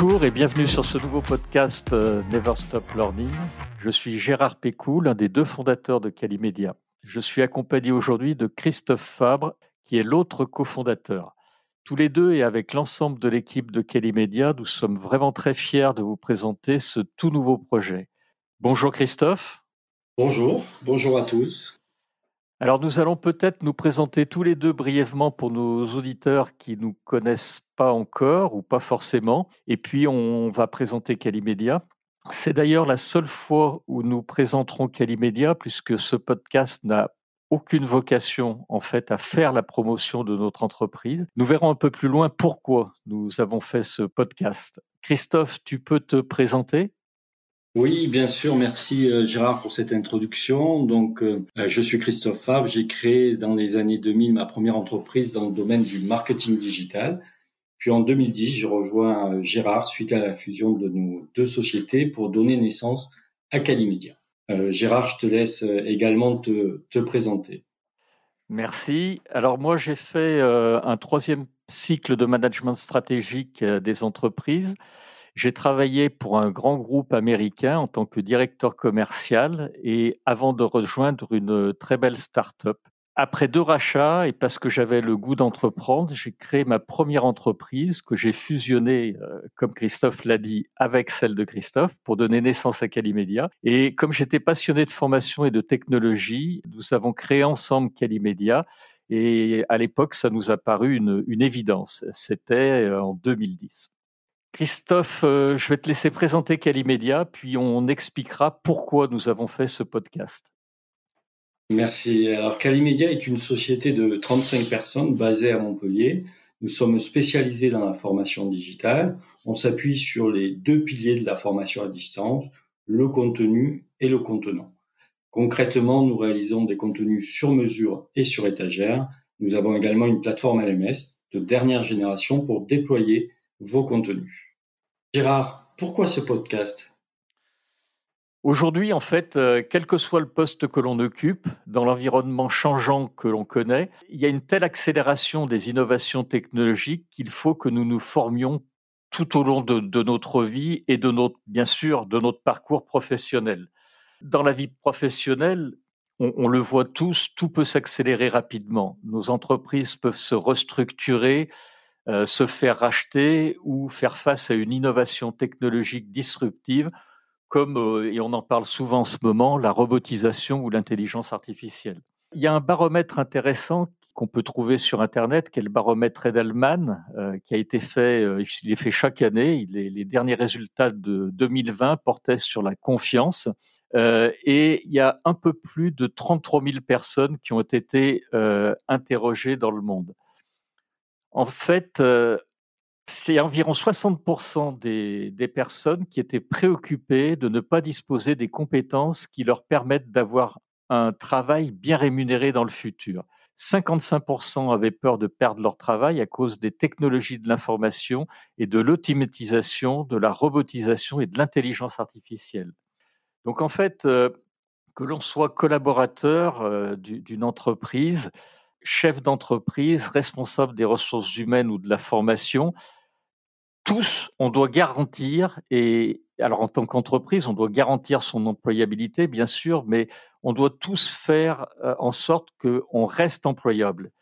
Bonjour et bienvenue sur ce nouveau podcast euh, Never Stop Learning. Je suis Gérard Pécou, l'un des deux fondateurs de Calimedia. Je suis accompagné aujourd'hui de Christophe Fabre, qui est l'autre cofondateur. Tous les deux et avec l'ensemble de l'équipe de Calimedia, nous sommes vraiment très fiers de vous présenter ce tout nouveau projet. Bonjour Christophe. Bonjour, bonjour à tous. Alors nous allons peut-être nous présenter tous les deux brièvement pour nos auditeurs qui ne nous connaissent pas encore ou pas forcément. Et puis on va présenter Calimedia. C'est d'ailleurs la seule fois où nous présenterons Calimedia puisque ce podcast n'a aucune vocation en fait à faire la promotion de notre entreprise. Nous verrons un peu plus loin pourquoi nous avons fait ce podcast. Christophe, tu peux te présenter? Oui, bien sûr. Merci euh, Gérard pour cette introduction. Donc, euh, euh, je suis Christophe Fabre. J'ai créé dans les années 2000 ma première entreprise dans le domaine du marketing digital. Puis en 2010, je rejoins Gérard suite à la fusion de nos deux sociétés pour donner naissance à Calimedia. Gérard, je te laisse également te, te présenter. Merci. Alors moi, j'ai fait un troisième cycle de management stratégique des entreprises. J'ai travaillé pour un grand groupe américain en tant que directeur commercial et avant de rejoindre une très belle start-up. Après deux rachats et parce que j'avais le goût d'entreprendre, j'ai créé ma première entreprise que j'ai fusionnée, euh, comme Christophe l'a dit, avec celle de Christophe pour donner naissance à Calimedia. Et comme j'étais passionné de formation et de technologie, nous avons créé ensemble Calimedia. Et à l'époque, ça nous a paru une, évidence. C'était euh, en 2010. Christophe, euh, je vais te laisser présenter Calimedia, puis on expliquera pourquoi nous avons fait ce podcast. Merci. Alors Calimedia est une société de 35 personnes basée à Montpellier. Nous sommes spécialisés dans la formation digitale. On s'appuie sur les deux piliers de la formation à distance, le contenu et le contenant. Concrètement, nous réalisons des contenus sur mesure et sur étagère. Nous avons également une plateforme LMS de dernière génération pour déployer vos contenus. Gérard, pourquoi ce podcast? Aujourd'hui, en fait, euh, quel que soit le poste que l'on occupe, dans l'environnement changeant que l'on connaît, il y a une telle accélération des innovations technologiques qu'il faut que nous nous formions tout au long de, notre vie et de notre, bien sûr, de notre parcours professionnel. Dans la vie professionnelle, on le voit tous, tout peut s'accélérer rapidement. Nos entreprises peuvent se restructurer, euh, se faire racheter ou faire face à une innovation technologique disruptive, comme, euh, et on en parle souvent en ce moment, la robotisation ou l'intelligence artificielle. Il y a un baromètre intéressant qu'on peut trouver sur Internet, qui est le baromètre Edelman, euh, qui a été fait, il est fait chaque année. les derniers résultats de 2020 portaient sur la confiance. et il y a un peu plus de 33 000 personnes qui ont été interrogées dans le monde. En fait, euh, c'est environ 60% des, des, personnes qui étaient préoccupées de ne pas disposer des compétences qui leur permettent d'avoir un travail bien rémunéré dans le futur. 55% avaient peur de perdre leur travail à cause des technologies de l'information et de l'automatisation, de la robotisation et de l'intelligence artificielle. Donc en fait, euh, que l'on soit collaborateur euh, d'une entreprise, chef d'entreprise, responsable des ressources humaines ou de la formation, tous, on doit garantir, et alors en tant qu'entreprise, on doit garantir son employabilité, bien sûr, mais on doit tous faire euh, en sorte qu'on reste employable.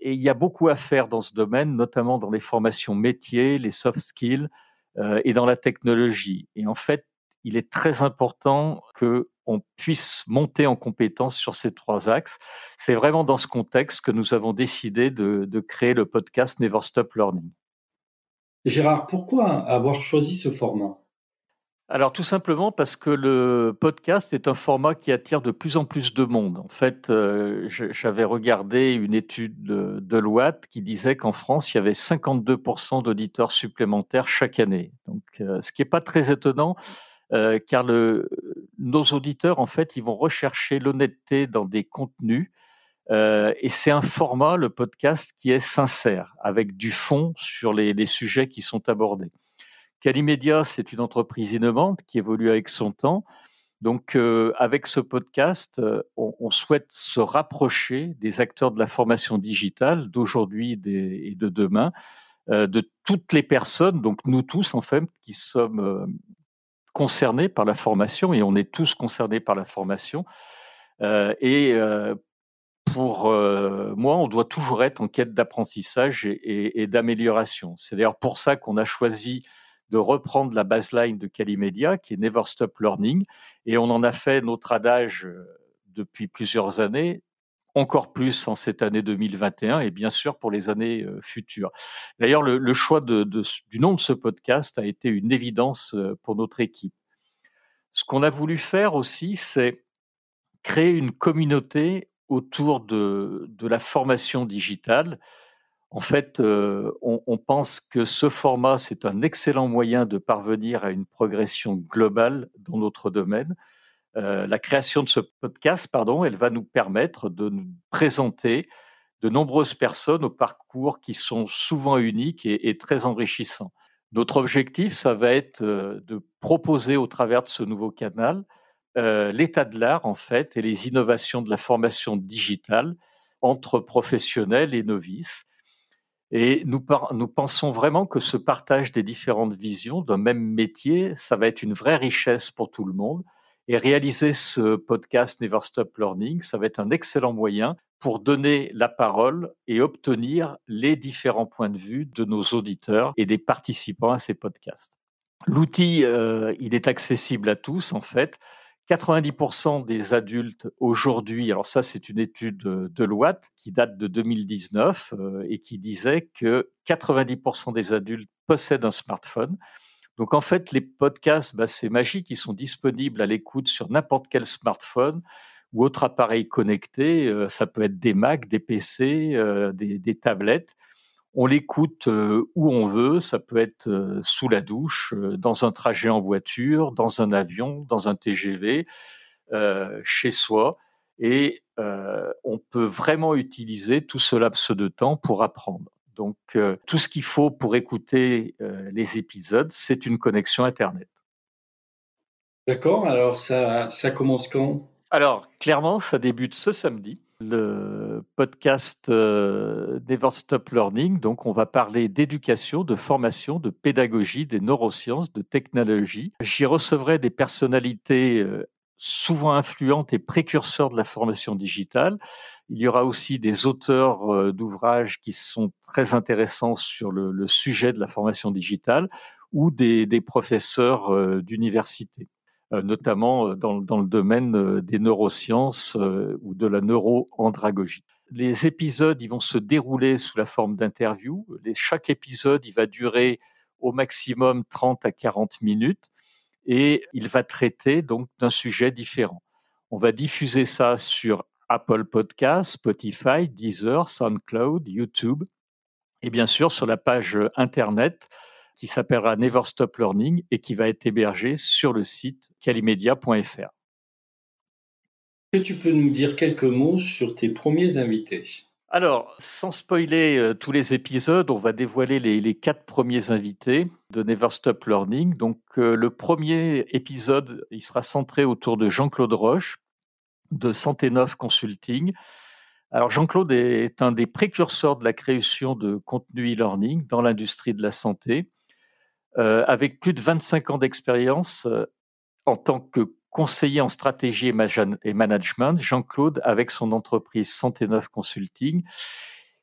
Et il y a beaucoup à faire dans ce domaine, notamment dans les formations métiers, les soft skills euh, et dans la technologie. Et en fait, il est très important que on puisse monter en compétence sur ces trois axes. C'est vraiment dans ce contexte que nous avons décidé de, créer le podcast Never Stop Learning. Gérard, pourquoi avoir choisi ce format? Alors tout simplement parce que le podcast est un format qui attire de plus en plus de monde. En fait, euh, j'avais regardé une étude de Deloitte qui disait qu'en France, il y avait 52% d'auditeurs supplémentaires chaque année. Donc, euh, ce qui n'est pas très étonnant euh, car nos auditeurs, en fait, ils vont rechercher l'honnêteté dans des contenus. Euh, et c'est un format, le podcast, qui est sincère, avec du fond sur les, sujets qui sont abordés. Calimedia, c'est une entreprise innovante qui évolue avec son temps. Donc, euh, avec ce podcast, on, souhaite se rapprocher des acteurs de la formation digitale d'aujourd'hui et de demain, de toutes les personnes, donc nous tous en fait, qui sommes concernés par la formation, et on est tous concernés par la formation. et pour moi, on doit toujours être en quête d'apprentissage et, et d'amélioration. C'est d'ailleurs pour ça qu'on a choisi de reprendre la baseline de Calimedia, qui est Never Stop Learning, et on en a fait notre adage depuis plusieurs années, encore plus en cette année 2021 et bien sûr pour les années euh, futures. D'ailleurs, le, choix du nom de ce podcast a été une évidence euh, pour notre équipe. Ce qu'on a voulu faire aussi, c'est créer une communauté autour de, de la formation digitale. En fait, euh, on, on, pense que ce format, c'est un excellent moyen de parvenir à une progression globale dans notre domaine. Euh, la création de ce podcast, pardon, elle va nous permettre de nous présenter de nombreuses personnes au parcours qui sont souvent uniques et, très enrichissants. Notre objectif, ça va être euh, de proposer au travers de ce nouveau canal euh, l'état de l'art, en fait, et les innovations de la formation digitale entre professionnels et novices. Et nous, nous pensons vraiment que ce partage des différentes visions d'un même métier, ça va être une vraie richesse pour tout le monde et réaliser ce podcast Never Stop Learning, ça va être un excellent moyen pour donner la parole et obtenir les différents points de vue de nos auditeurs et des participants à ces podcasts. L'outil, euh, il est accessible à tous en fait. 90% des adultes aujourd'hui, alors ça c'est une étude de Loite qui date de 2019 euh, et qui disait que 90% des adultes possèdent un smartphone. Donc en fait, les podcasts, bah, c'est magique, ils sont disponibles à l'écoute sur n'importe quel smartphone ou autre appareil connecté. Euh, ça peut être des Mac, des PC, euh, des, tablettes. On l'écoute euh, où on veut, ça peut être sous la douche, dans un trajet en voiture, dans un avion, dans un TGV, chez soi. Et on peut vraiment utiliser tout ce laps de temps pour apprendre. Donc, euh, tout ce qu'il faut pour écouter euh, les épisodes, c'est une connexion Internet. D'accord, alors ça, ça commence quand? Alors, clairement, ça débute ce samedi. Le podcast euh, Never Stop Learning. Donc, on va parler d'éducation, de formation, de pédagogie, des neurosciences, de technologie. J'y recevrai des personnalités souvent influentes et précurseurs de la formation digitale. Il y aura aussi des auteurs euh, d'ouvrages qui sont très intéressants sur le, sujet de la formation digitale ou des, professeurs euh, d'université, euh, notamment dans, le domaine des neurosciences ou de la neuroandragogie. Les épisodes, ils vont se dérouler sous la forme d'interviews. Chaque épisode, il va durer au maximum 30 à 40 minutes et il va traiter donc d'un sujet différent. On va diffuser ça sur Apple Podcasts, Spotify, Deezer, SoundCloud, YouTube et bien sûr sur la page internet qui s'appellera Never Stop Learning et qui va être hébergée sur le site calimedia.fr. Est-ce que tu peux nous dire quelques mots sur tes premiers invités? Alors, sans spoiler euh, tous les épisodes, on va dévoiler les, quatre premiers invités de Never Stop Learning. Donc, euh, le premier épisode, il sera centré autour de Jean-Claude Roche de Santé Neuf Consulting. Alors, Jean-Claude est un des précurseurs de la création de contenu e-learning dans l'industrie de la santé. Euh, avec plus de 25 ans d'expérience en tant que conseiller en stratégie et management, Jean-Claude, avec son entreprise Santé Neuf Consulting,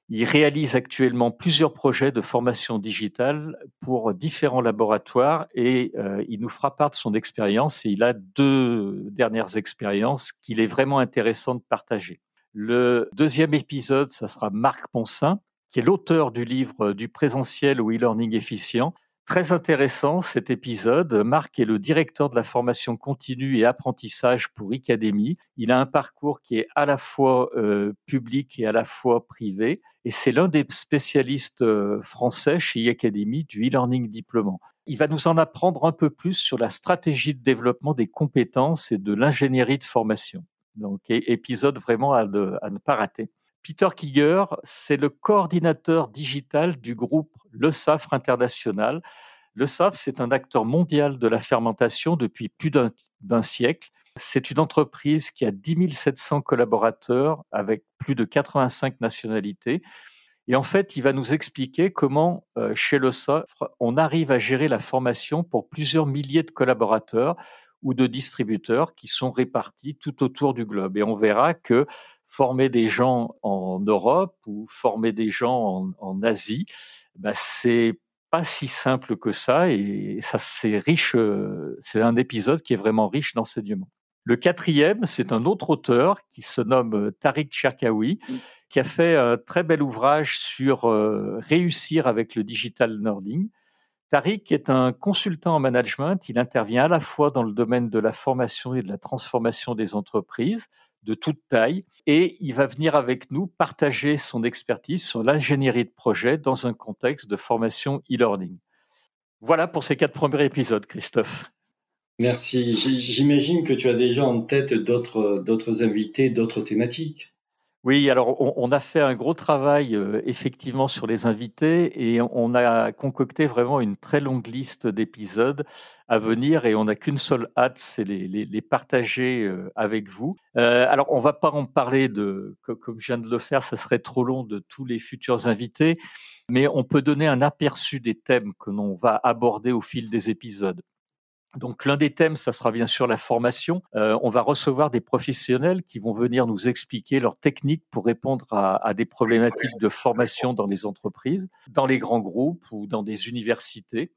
il réalise actuellement plusieurs projets de formation digitale pour différents laboratoires et euh, il nous fera part de son expérience et il a deux dernières expériences qu'il est vraiment intéressant de partager. Le deuxième épisode, ça sera Marc Ponsin, qui est l'auteur du livre du présentiel au e-learning efficient, Très intéressant cet épisode. Marc est le directeur de la formation continue et apprentissage pour Icademy. Il a un parcours qui est à la fois euh, public et à la fois privé. Et c'est l'un des spécialistes euh, français chez Icademy du e-learning diplômant. Il va nous en apprendre un peu plus sur la stratégie de développement des compétences et de l'ingénierie de formation. Donc, épisode vraiment à ne pas rater. Peter Kiger, c'est le coordinateur digital du groupe Le Safre International. Le Safre, c'est un acteur mondial de la fermentation depuis plus d'un siècle. C'est une entreprise qui a 10 700 collaborateurs avec plus de 85 nationalités. Et en fait, il va nous expliquer comment, euh, chez le Sofre, on arrive à gérer la formation pour plusieurs milliers de collaborateurs ou de distributeurs qui sont répartis tout autour du globe. Et on verra que former des gens en Europe ou former des gens en, Asie, bah, c'est pas si simple que ça et ça c'est riche. Euh, c'est un épisode qui est vraiment riche d'enseignements. Le quatrième, c'est un autre auteur qui se nomme euh, Tariq Cherkaoui, mmh. qui a fait un très bel ouvrage sur euh, réussir avec le digital learning. Tariq est un consultant en management. Il intervient à la fois dans le domaine de la formation et de la transformation des entreprises de toute taille et il va venir avec nous partager son expertise sur l'ingénierie de projet dans un contexte de formation e-learning. Voilà pour ces quatre premiers épisodes, Christophe. Merci. J'imagine que tu as déjà en tête d'autres, invités, d'autres thématiques. Oui, alors on, a fait un gros travail euh, effectivement sur les invités et on a concocté vraiment une très longue liste d'épisodes à venir et on n'a qu'une seule hâte, c'est les, partager euh, avec vous. Euh, alors on va pas en parler de, comme je viens de le faire, ça serait trop long de tous les futurs invités, mais on peut donner un aperçu des thèmes que l'on va aborder au fil des épisodes. Donc l'un des thèmes, ça sera bien sûr la formation. Euh, on va recevoir des professionnels qui vont venir nous expliquer leurs techniques pour répondre à, des problématiques de formation dans les entreprises, dans les grands groupes ou dans des universités.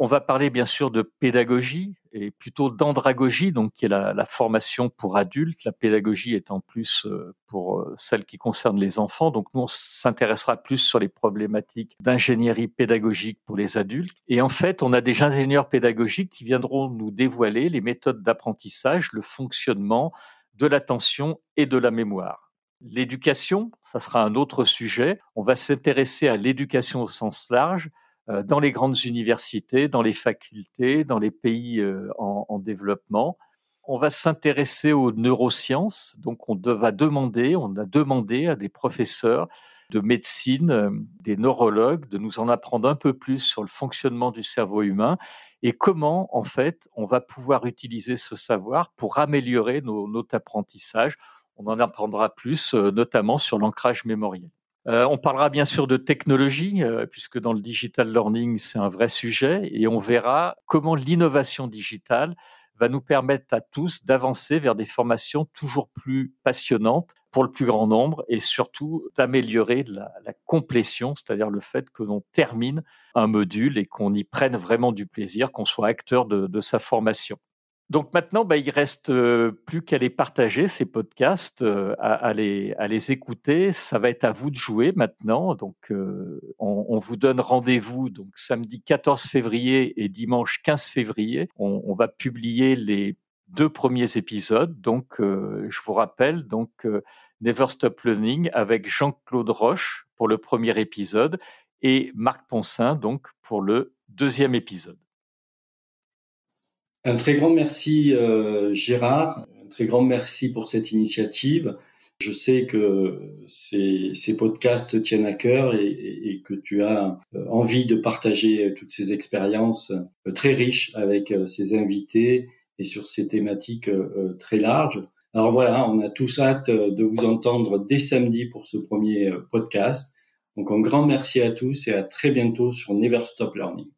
On va parler bien sûr de pédagogie et plutôt d'andragogie, donc qui est la, formation pour adultes. La pédagogie étant plus euh, pour euh, celle qui concerne les enfants. Donc nous, on s'intéressera plus sur les problématiques d'ingénierie pédagogique pour les adultes. Et en fait, on a des ingénieurs pédagogiques qui viendront nous dévoiler les méthodes d'apprentissage, le fonctionnement de l'attention et de la mémoire. L'éducation, ça sera un autre sujet. On va s'intéresser à l'éducation au sens large dans les grandes universités, dans les facultés, dans les pays euh, en, développement. On va s'intéresser aux neurosciences, donc on va demander, on a demandé à des professeurs de médecine, euh, des neurologues, de nous en apprendre un peu plus sur le fonctionnement du cerveau humain et comment, en fait, on va pouvoir utiliser ce savoir pour améliorer nos, notre apprentissage. On en apprendra plus, notamment sur l'ancrage mémoriel. Euh, on parlera bien sûr de technologie, euh, puisque dans le digital learning, c'est un vrai sujet, et on verra comment l'innovation digitale va nous permettre à tous d'avancer vers des formations toujours plus passionnantes pour le plus grand nombre et surtout d'améliorer la, complétion, c'est-à-dire le fait que l'on termine un module et qu'on y prenne vraiment du plaisir, qu'on soit acteur de sa formation. Donc maintenant, bah, il reste euh, plus qu'à les partager, ces podcasts, euh, à, les, écouter. Ça va être à vous de jouer maintenant. Donc euh, on, vous donne rendez-vous donc samedi 14 février et dimanche 15 février. On, va publier les deux premiers épisodes. Donc je vous rappelle donc Never Stop Learning avec Jean-Claude Roche pour le premier épisode et Marc Poncin donc pour le deuxième épisode. Un très grand merci euh, Gérard, un très grand merci pour cette initiative. Je sais que ces, ces podcasts tiennent à cœur et, et, que tu as euh, envie de partager toutes ces expériences euh, très riches avec ces invités et sur ces thématiques très larges. Alors voilà, on a tous hâte de vous entendre dès samedi pour ce premier podcast. Donc un grand merci à tous et à très bientôt sur Never Stop Learning.